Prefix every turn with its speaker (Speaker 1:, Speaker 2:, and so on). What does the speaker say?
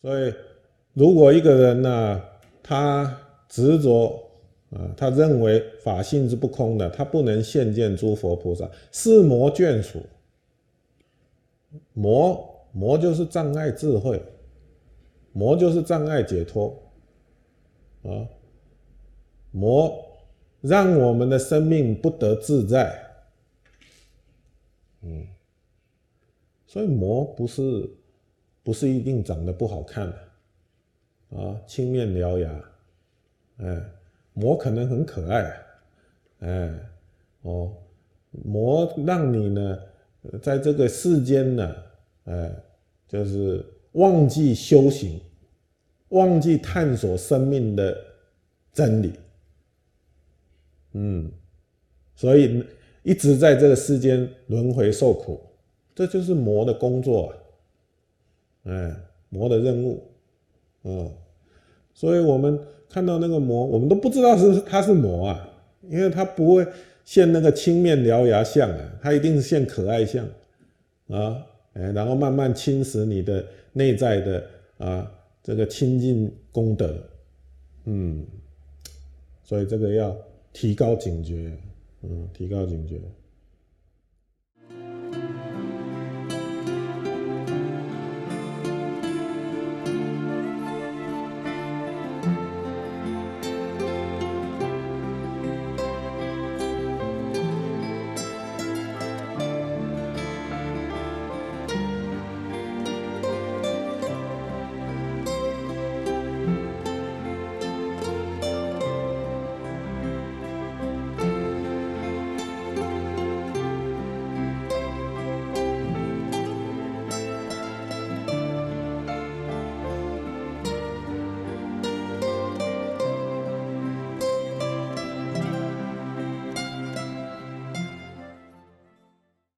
Speaker 1: 所以，如果一个人呢，他执着啊，他认为法性是不空的，他不能现见诸佛菩萨，是魔眷属。魔魔就是障碍智慧，魔就是障碍解脱啊，魔让我们的生命不得自在。嗯，所以魔不是不是一定长得不好看的啊，青面獠牙，哎，魔可能很可爱，哎，哦，魔让你呢，在这个世间呢，哎，就是忘记修行，忘记探索生命的真理，嗯，所以。一直在这个世间轮回受苦，这就是魔的工作啊，哎，魔的任务，嗯，所以我们看到那个魔，我们都不知道是他是魔啊，因为他不会现那个青面獠牙相啊，他一定是现可爱相啊，哎，然后慢慢侵蚀你的内在的啊这个清净功德，嗯，所以这个要提高警觉。嗯，提高警觉。